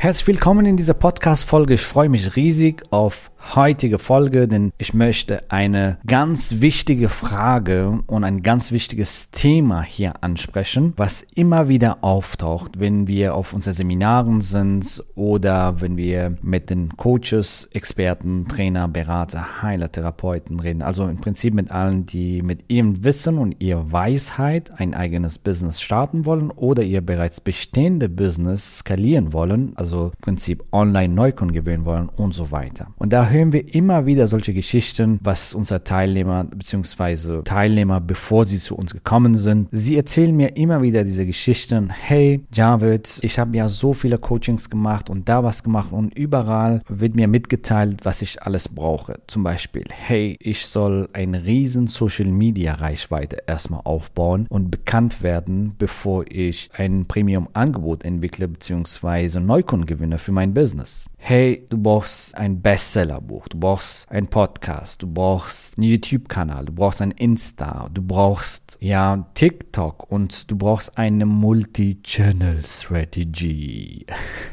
Herzlich willkommen in dieser Podcast-Folge. Ich freue mich riesig auf heutige Folge, denn ich möchte eine ganz wichtige Frage und ein ganz wichtiges Thema hier ansprechen, was immer wieder auftaucht, wenn wir auf unseren Seminaren sind oder wenn wir mit den Coaches, Experten, Trainer, Berater, Heiler, Therapeuten reden. Also im Prinzip mit allen, die mit ihrem Wissen und ihrer Weisheit ein eigenes Business starten wollen oder ihr bereits bestehende Business skalieren wollen, also im Prinzip online Neukunden gewinnen wollen und so weiter. Und da wir immer wieder solche Geschichten, was unsere Teilnehmer bzw. Teilnehmer, bevor sie zu uns gekommen sind, sie erzählen mir immer wieder diese Geschichten. Hey, Javid, ich habe ja so viele Coachings gemacht und da was gemacht und überall wird mir mitgeteilt, was ich alles brauche. Zum Beispiel, hey, ich soll eine riesen Social Media Reichweite erstmal aufbauen und bekannt werden, bevor ich ein Premium Angebot entwickle bzw. Neukunden gewinne für mein Business hey, du brauchst ein Bestsellerbuch, du brauchst einen Podcast, du brauchst einen YouTube-Kanal, du brauchst ein Insta, du brauchst ja TikTok und du brauchst eine Multi-Channel-Strategy.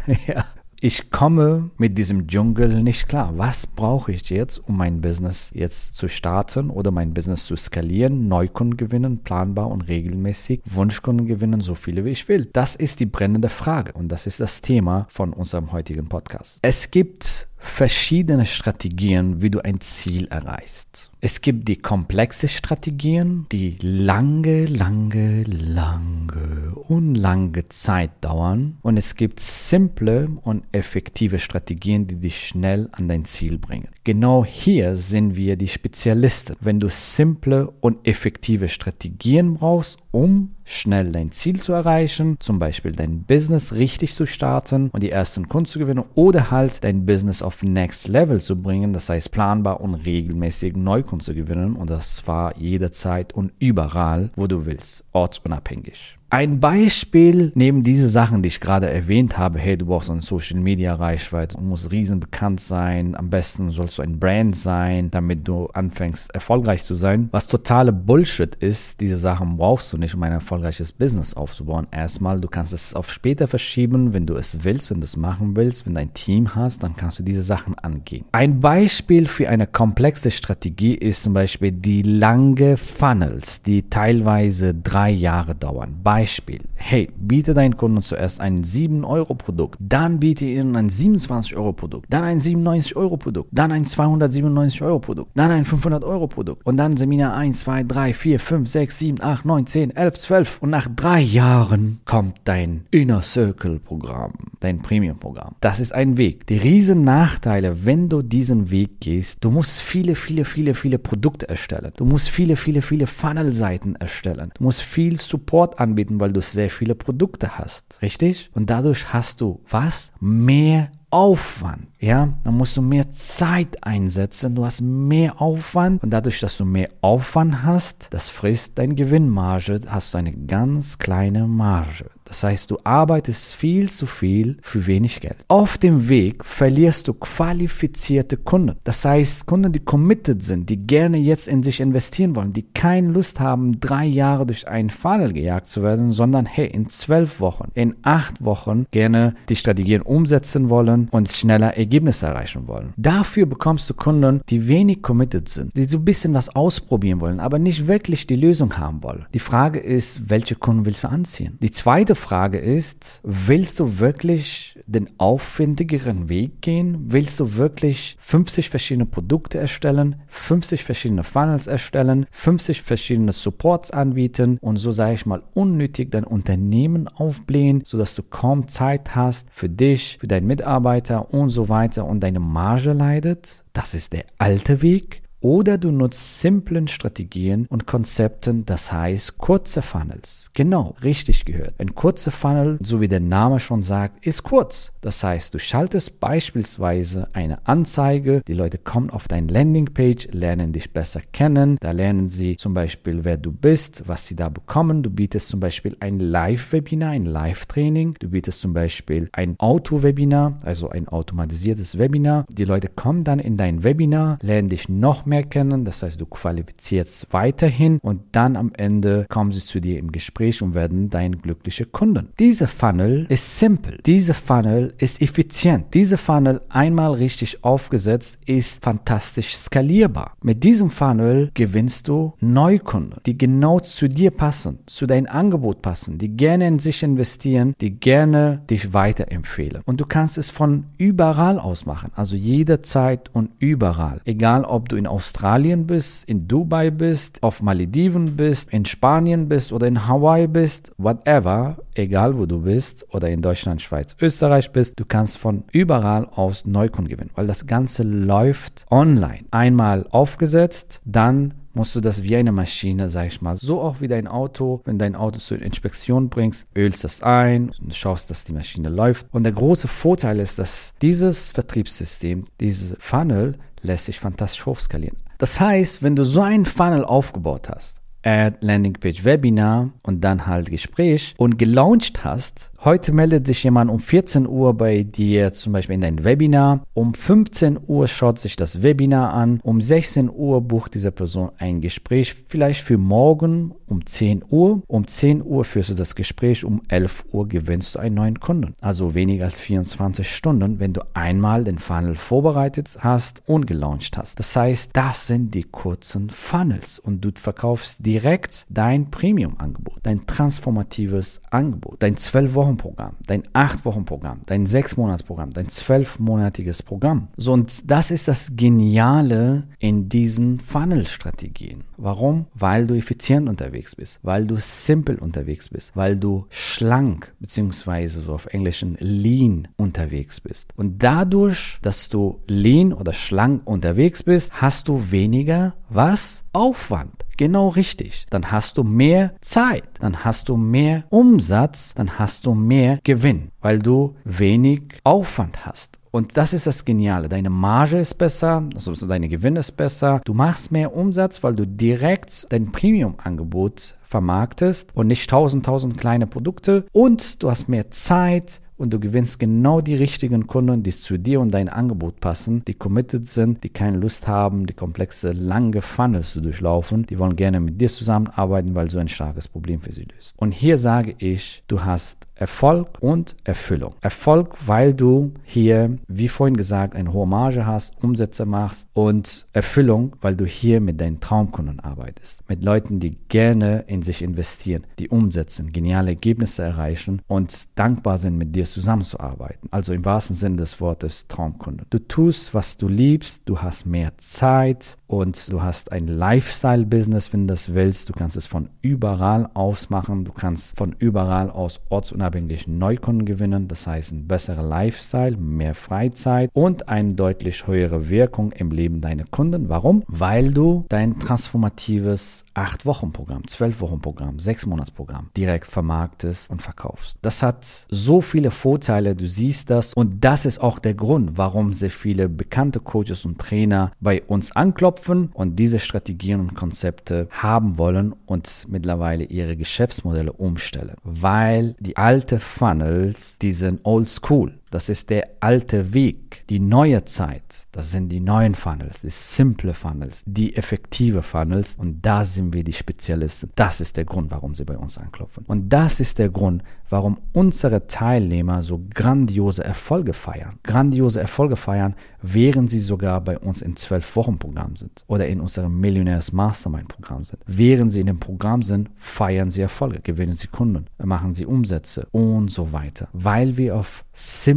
ja, ich komme mit diesem Dschungel nicht klar. Was brauche ich jetzt, um mein Business jetzt zu starten oder mein Business zu skalieren, Neukunden gewinnen, planbar und regelmäßig, Wunschkunden gewinnen, so viele wie ich will? Das ist die brennende Frage und das ist das Thema von unserem heutigen Podcast. Es gibt verschiedene Strategien, wie du ein Ziel erreichst. Es gibt die komplexe Strategien, die lange, lange, lange und lange Zeit dauern. Und es gibt simple und effektive Strategien, die dich schnell an dein Ziel bringen. Genau hier sind wir die Spezialisten. Wenn du simple und effektive Strategien brauchst, um schnell dein Ziel zu erreichen, zum Beispiel dein Business richtig zu starten und die ersten Kunden zu gewinnen oder halt dein Business auf Next Level zu bringen, das heißt planbar und regelmäßig Neukunden zu gewinnen und das zwar jederzeit und überall, wo du willst, ortsunabhängig. Ein Beispiel neben diese Sachen, die ich gerade erwähnt habe, hey, du brauchst eine Social Media Reichweite, du musst riesen bekannt sein, am besten sollst du ein Brand sein, damit du anfängst erfolgreich zu sein. Was totale Bullshit ist, diese Sachen brauchst du nicht, um ein erfolgreiches Business aufzubauen. Erstmal, du kannst es auf später verschieben, wenn du es willst, wenn du es machen willst, wenn du ein Team hast, dann kannst du diese Sachen angehen. Ein Beispiel für eine komplexe Strategie ist zum Beispiel die lange Funnels, die teilweise drei Jahre dauern. Beispiel Beispiel, hey, biete deinen Kunden zuerst ein 7-Euro-Produkt, dann biete ihnen ein 27-Euro-Produkt, dann ein 97-Euro-Produkt, dann ein 297-Euro-Produkt, dann ein 500-Euro-Produkt und dann Seminar 1, 2, 3, 4, 5, 6, 7, 8, 9, 10, 11, 12 und nach drei Jahren kommt dein Inner Circle-Programm, dein Premium-Programm. Das ist ein Weg. Die riesen Nachteile, wenn du diesen Weg gehst, du musst viele, viele, viele, viele Produkte erstellen. Du musst viele, viele, viele Funnel-Seiten erstellen. Du musst viel Support anbieten anbieten, weil du sehr viele Produkte hast, richtig? Und dadurch hast du was? Mehr Aufwand. Ja, dann musst du mehr Zeit einsetzen, du hast mehr Aufwand und dadurch, dass du mehr Aufwand hast, das frisst deine Gewinnmarge, hast du eine ganz kleine Marge. Das heißt, du arbeitest viel zu viel für wenig Geld. Auf dem Weg verlierst du qualifizierte Kunden. Das heißt, Kunden, die committed sind, die gerne jetzt in sich investieren wollen, die keine Lust haben, drei Jahre durch einen Funnel gejagt zu werden, sondern hey, in zwölf Wochen, in acht Wochen gerne die Strategien umsetzen wollen und schneller Ergebnisse erreichen wollen. Dafür bekommst du Kunden, die wenig committed sind, die so ein bisschen was ausprobieren wollen, aber nicht wirklich die Lösung haben wollen. Die Frage ist, welche Kunden willst du anziehen? Die zweite Frage ist, willst du wirklich den aufwendigeren Weg gehen? Willst du wirklich 50 verschiedene Produkte erstellen, 50 verschiedene Funnels erstellen, 50 verschiedene Supports anbieten und so sage ich mal unnötig dein Unternehmen aufblähen, sodass du kaum Zeit hast für dich, für deinen Mitarbeiter und so weiter und deine Marge leidet? Das ist der alte Weg. Oder du nutzt simplen Strategien und Konzepten, das heißt kurze Funnels. Genau, richtig gehört. Ein kurzer Funnel, so wie der Name schon sagt, ist kurz. Das heißt, du schaltest beispielsweise eine Anzeige, die Leute kommen auf deine Landingpage, lernen dich besser kennen, da lernen sie zum Beispiel, wer du bist, was sie da bekommen. Du bietest zum Beispiel ein Live-Webinar, ein Live-Training. Du bietest zum Beispiel ein Auto-Webinar, also ein automatisiertes Webinar. Die Leute kommen dann in dein Webinar, lernen dich noch mehr mehr kennen. Das heißt, du qualifizierst weiterhin und dann am Ende kommen sie zu dir im Gespräch und werden dein glückliche Kunden. Dieser Funnel ist simpel. Dieser Funnel ist effizient. Dieser Funnel einmal richtig aufgesetzt ist fantastisch skalierbar. Mit diesem Funnel gewinnst du Neukunden, die genau zu dir passen, zu deinem Angebot passen, die gerne in sich investieren, die gerne dich weiterempfehlen. Und du kannst es von überall aus machen, also jederzeit und überall. Egal, ob du in Australien Australien bist, in Dubai bist, auf Malediven bist, in Spanien bist oder in Hawaii bist, whatever, egal wo du bist oder in Deutschland, Schweiz, Österreich bist, du kannst von überall aus Neukunden gewinnen, weil das Ganze läuft online. Einmal aufgesetzt, dann musst du das wie eine Maschine, sag ich mal, so auch wie dein Auto, wenn dein Auto zur Inspektion bringst, ölst das ein und schaust, dass die Maschine läuft. Und der große Vorteil ist, dass dieses Vertriebssystem, dieses Funnel lässt sich fantastisch hochskalieren. Das heißt, wenn du so einen Funnel aufgebaut hast, Ad, Landingpage, Webinar und dann halt Gespräch und gelauncht hast, Heute meldet sich jemand um 14 Uhr bei dir zum Beispiel in dein Webinar. Um 15 Uhr schaut sich das Webinar an. Um 16 Uhr bucht diese Person ein Gespräch, vielleicht für morgen um 10 Uhr. Um 10 Uhr führst du das Gespräch, um 11 Uhr gewinnst du einen neuen Kunden. Also weniger als 24 Stunden, wenn du einmal den Funnel vorbereitet hast und gelauncht hast. Das heißt, das sind die kurzen Funnels und du verkaufst direkt dein Premium-Angebot, dein transformatives Angebot, dein 12 Wochen Wochen-Programm, dein 8-Wochen-Programm, dein 6-Monats-Programm, dein 12-monatiges Programm. So, und das ist das Geniale in diesen Funnel-Strategien. Warum? Weil du effizient unterwegs bist, weil du simpel unterwegs bist, weil du schlank, beziehungsweise so auf Englischen lean unterwegs bist. Und dadurch, dass du lean oder schlank unterwegs bist, hast du weniger was? Aufwand. Genau richtig. Dann hast du mehr Zeit, dann hast du mehr Umsatz, dann hast du mehr Gewinn, weil du wenig Aufwand hast. Und das ist das Geniale. Deine Marge ist besser, also deine Gewinn ist besser. Du machst mehr Umsatz, weil du direkt dein Premium-Angebot vermarktest und nicht tausend, tausend kleine Produkte. Und du hast mehr Zeit, und du gewinnst genau die richtigen Kunden, die zu dir und dein Angebot passen, die committed sind, die keine Lust haben, die komplexe, lange Funnels zu durchlaufen. Die wollen gerne mit dir zusammenarbeiten, weil so ein starkes Problem für sie löst. Und hier sage ich, du hast Erfolg und Erfüllung. Erfolg, weil du hier, wie vorhin gesagt, eine hohe Marge hast, Umsätze machst und Erfüllung, weil du hier mit deinen Traumkunden arbeitest. Mit Leuten, die gerne in sich investieren, die umsetzen, geniale Ergebnisse erreichen und dankbar sind, mit dir zusammenzuarbeiten. Also im wahrsten Sinne des Wortes Traumkunde. Du tust, was du liebst, du hast mehr Zeit und du hast ein Lifestyle-Business, wenn du das willst. Du kannst es von überall aus machen. Du kannst von überall aus ortsunabhängig unabhängig Neukunden gewinnen, das heißt ein besserer Lifestyle, mehr Freizeit und eine deutlich höhere Wirkung im Leben deiner Kunden. Warum? Weil du dein transformatives 8-Wochen-Programm, 12-Wochen-Programm, 6-Monats-Programm direkt vermarktest und verkaufst. Das hat so viele Vorteile, du siehst das und das ist auch der Grund, warum sehr viele bekannte Coaches und Trainer bei uns anklopfen und diese Strategien und Konzepte haben wollen und mittlerweile ihre Geschäftsmodelle umstellen, weil die all alte Funnels, die sind old school. Das ist der alte Weg. Die neue Zeit, das sind die neuen Funnels, die simple Funnels, die effektive Funnels. Und da sind wir die Spezialisten. Das ist der Grund, warum sie bei uns anklopfen. Und das ist der Grund, warum unsere Teilnehmer so grandiose Erfolge feiern. Grandiose Erfolge feiern, während sie sogar bei uns in zwölf Wochen Programm sind oder in unserem Millionärs Mastermind Programm sind. Während sie in dem Programm sind, feiern sie Erfolge, gewinnen sie Kunden, machen sie Umsätze und so weiter, weil wir auf simple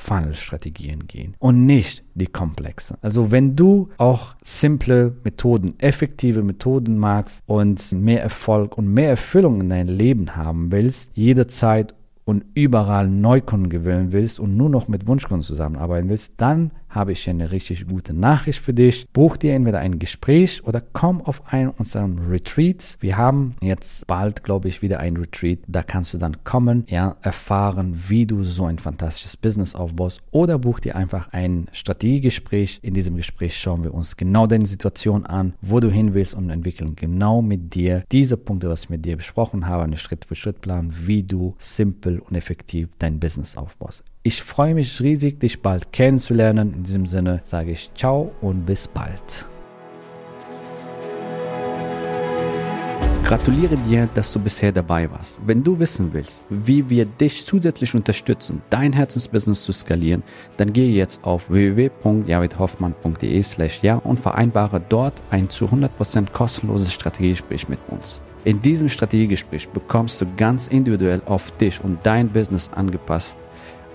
Funnel-Strategien gehen und nicht die komplexen. Also wenn du auch simple Methoden, effektive Methoden magst und mehr Erfolg und mehr Erfüllung in dein Leben haben willst, jederzeit und überall Neukunden gewinnen willst und nur noch mit Wunschkunden zusammenarbeiten willst, dann habe ich eine richtig gute Nachricht für dich. Buch dir entweder ein Gespräch oder komm auf einen unserer Retreats. Wir haben jetzt bald, glaube ich, wieder ein Retreat. Da kannst du dann kommen, ja, erfahren, wie du so ein fantastisches Business aufbaust oder buch dir einfach ein Strategiegespräch. In diesem Gespräch schauen wir uns genau deine Situation an, wo du hin willst und entwickeln genau mit dir diese Punkte, was ich mit dir besprochen habe, einen Schritt-für-Schritt-Plan, wie du simpel und effektiv dein Business aufbaust. Ich freue mich riesig, dich bald kennenzulernen. In diesem Sinne sage ich ciao und bis bald. Gratuliere dir, dass du bisher dabei warst. Wenn du wissen willst, wie wir dich zusätzlich unterstützen, dein Herzensbusiness zu skalieren, dann gehe jetzt auf www.javidhoffmann.de slash ja und vereinbare dort ein zu 100% kostenloses Strategiegespräch mit uns. In diesem Strategiegespräch bekommst du ganz individuell auf dich und dein Business angepasst